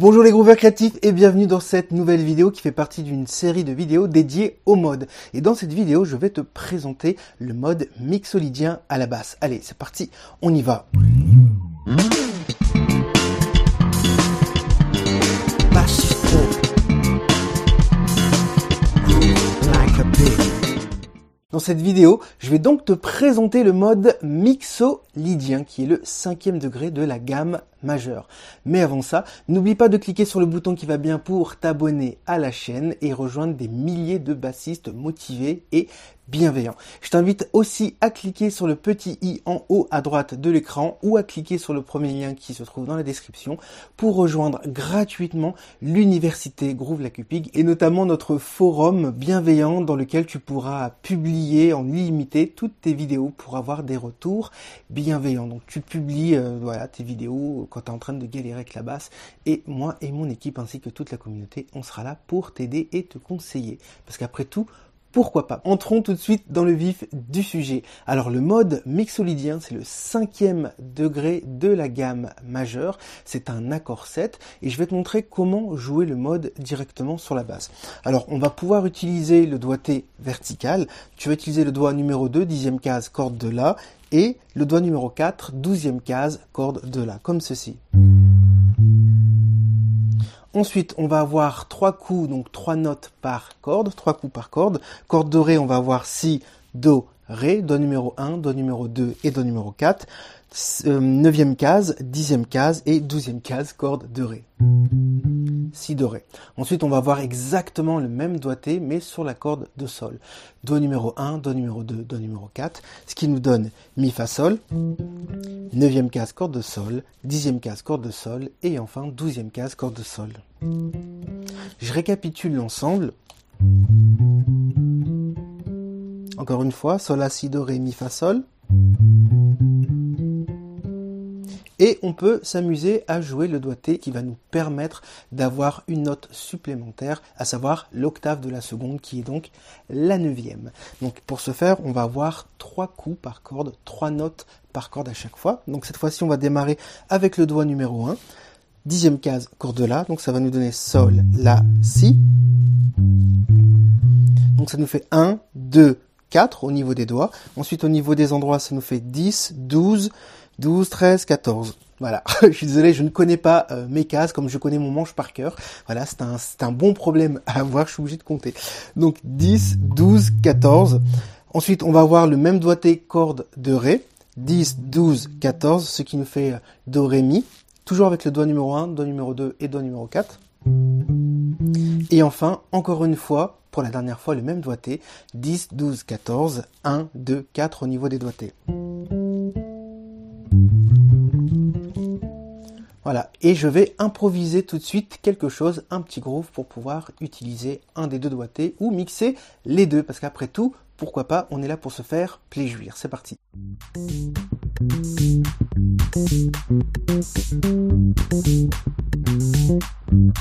Bonjour les grooveurs créatifs et bienvenue dans cette nouvelle vidéo qui fait partie d'une série de vidéos dédiées au mode. Et dans cette vidéo, je vais te présenter le mode mixolydien à la basse. Allez, c'est parti, on y va. Dans cette vidéo, je vais donc te présenter le mode mixolydien qui est le cinquième degré de la gamme majeure. Mais avant ça, n'oublie pas de cliquer sur le bouton qui va bien pour t'abonner à la chaîne et rejoindre des milliers de bassistes motivés et bienveillants. Je t'invite aussi à cliquer sur le petit i en haut à droite de l'écran ou à cliquer sur le premier lien qui se trouve dans la description pour rejoindre gratuitement l'université Groove La Cupig et notamment notre forum bienveillant dans lequel tu pourras publier en illimité toutes tes vidéos pour avoir des retours bienveillants. Donc tu publies euh, voilà tes vidéos quand tu es en train de galérer avec la basse. Et moi et mon équipe ainsi que toute la communauté, on sera là pour t'aider et te conseiller. Parce qu'après tout, pourquoi pas? Entrons tout de suite dans le vif du sujet. Alors le mode mixolydien, c'est le cinquième degré de la gamme majeure. C'est un accord 7 et je vais te montrer comment jouer le mode directement sur la basse. Alors on va pouvoir utiliser le doigté vertical. Tu vas utiliser le doigt numéro 2, dixième case, corde de La et le doigt numéro 4, douzième case, corde de La, comme ceci. Ensuite, on va avoir trois coups, donc trois notes par corde, trois coups par corde. Corde de Ré, on va avoir Si, Do, Ré, Do numéro 1, Do numéro 2 et Do numéro 4. Euh, neuvième case, dixième case et douzième case, corde de Ré. Si do ré. Ensuite, on va voir exactement le même doigté, mais sur la corde de sol. Do numéro 1, do numéro 2, do numéro 4, ce qui nous donne mi fa sol, neuvième case corde de sol, dixième case corde de sol, et enfin douzième case corde de sol. Je récapitule l'ensemble. Encore une fois, sol, la, si, do, ré, mi, fa, sol. Et on peut s'amuser à jouer le doigté qui va nous permettre d'avoir une note supplémentaire, à savoir l'octave de la seconde qui est donc la neuvième. Donc pour ce faire, on va avoir trois coups par corde, trois notes par corde à chaque fois. Donc cette fois-ci, on va démarrer avec le doigt numéro 1. Dixième case, corde La, donc ça va nous donner Sol, La, Si. Donc ça nous fait 1, 2, 4 au niveau des doigts. Ensuite au niveau des endroits, ça nous fait 10, 12, 12, 13, 14. Voilà, je suis désolé, je ne connais pas euh, mes cases comme je connais mon manche par cœur. Voilà, c'est un, un bon problème à avoir, je suis obligé de compter. Donc 10, 12, 14. Ensuite, on va avoir le même doigté corde de Ré. 10, 12, 14, ce qui nous fait euh, Do, Ré, Mi. Toujours avec le doigt numéro 1, doigt numéro 2 et doigt numéro 4. Et enfin, encore une fois, pour la dernière fois, le même doigté. 10, 12, 14, 1, 2, 4 au niveau des doigtés. Voilà, et je vais improviser tout de suite quelque chose, un petit groove pour pouvoir utiliser un des deux doigtés ou mixer les deux, parce qu'après tout, pourquoi pas, on est là pour se faire plaisir. C'est parti.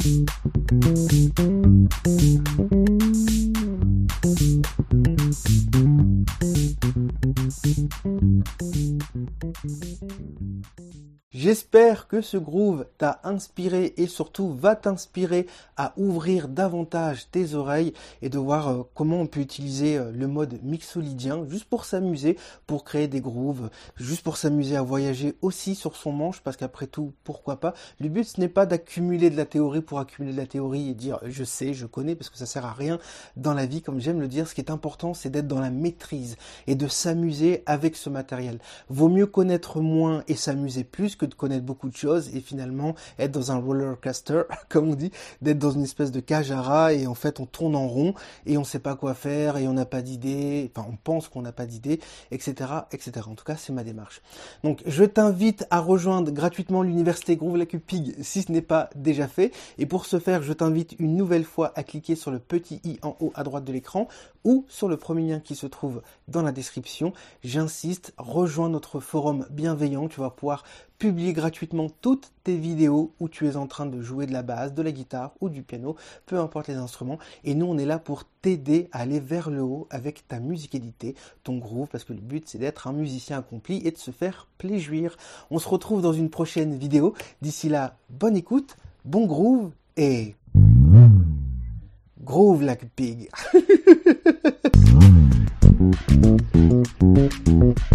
Thank you. J'espère que ce groove t'a inspiré et surtout va t'inspirer à ouvrir davantage tes oreilles et de voir euh, comment on peut utiliser euh, le mode mixolydien juste pour s'amuser, pour créer des grooves, juste pour s'amuser à voyager aussi sur son manche parce qu'après tout, pourquoi pas? Le but ce n'est pas d'accumuler de la théorie pour accumuler de la théorie et dire je sais, je connais parce que ça sert à rien dans la vie comme j'aime le dire. Ce qui est important c'est d'être dans la maîtrise et de s'amuser avec ce matériel. Vaut mieux connaître moins et s'amuser plus que de connaître beaucoup de choses et finalement être dans un roller coaster, comme on dit, d'être dans une espèce de cage à rats et en fait on tourne en rond et on sait pas quoi faire et on n'a pas d'idée, enfin on pense qu'on n'a pas d'idée, etc., etc. En tout cas, c'est ma démarche. Donc, je t'invite à rejoindre gratuitement l'université Groove la Pig si ce n'est pas déjà fait. Et pour ce faire, je t'invite une nouvelle fois à cliquer sur le petit i en haut à droite de l'écran ou sur le premier lien qui se trouve dans la description. J'insiste, rejoins notre forum bienveillant. Tu vas pouvoir publier gratuitement toutes tes vidéos où tu es en train de jouer de la basse, de la guitare ou du piano, peu importe les instruments. Et nous, on est là pour t'aider à aller vers le haut avec ta musicalité, ton groove, parce que le but, c'est d'être un musicien accompli et de se faire plaisir. On se retrouve dans une prochaine vidéo. D'ici là, bonne écoute, bon groove et groove like pig.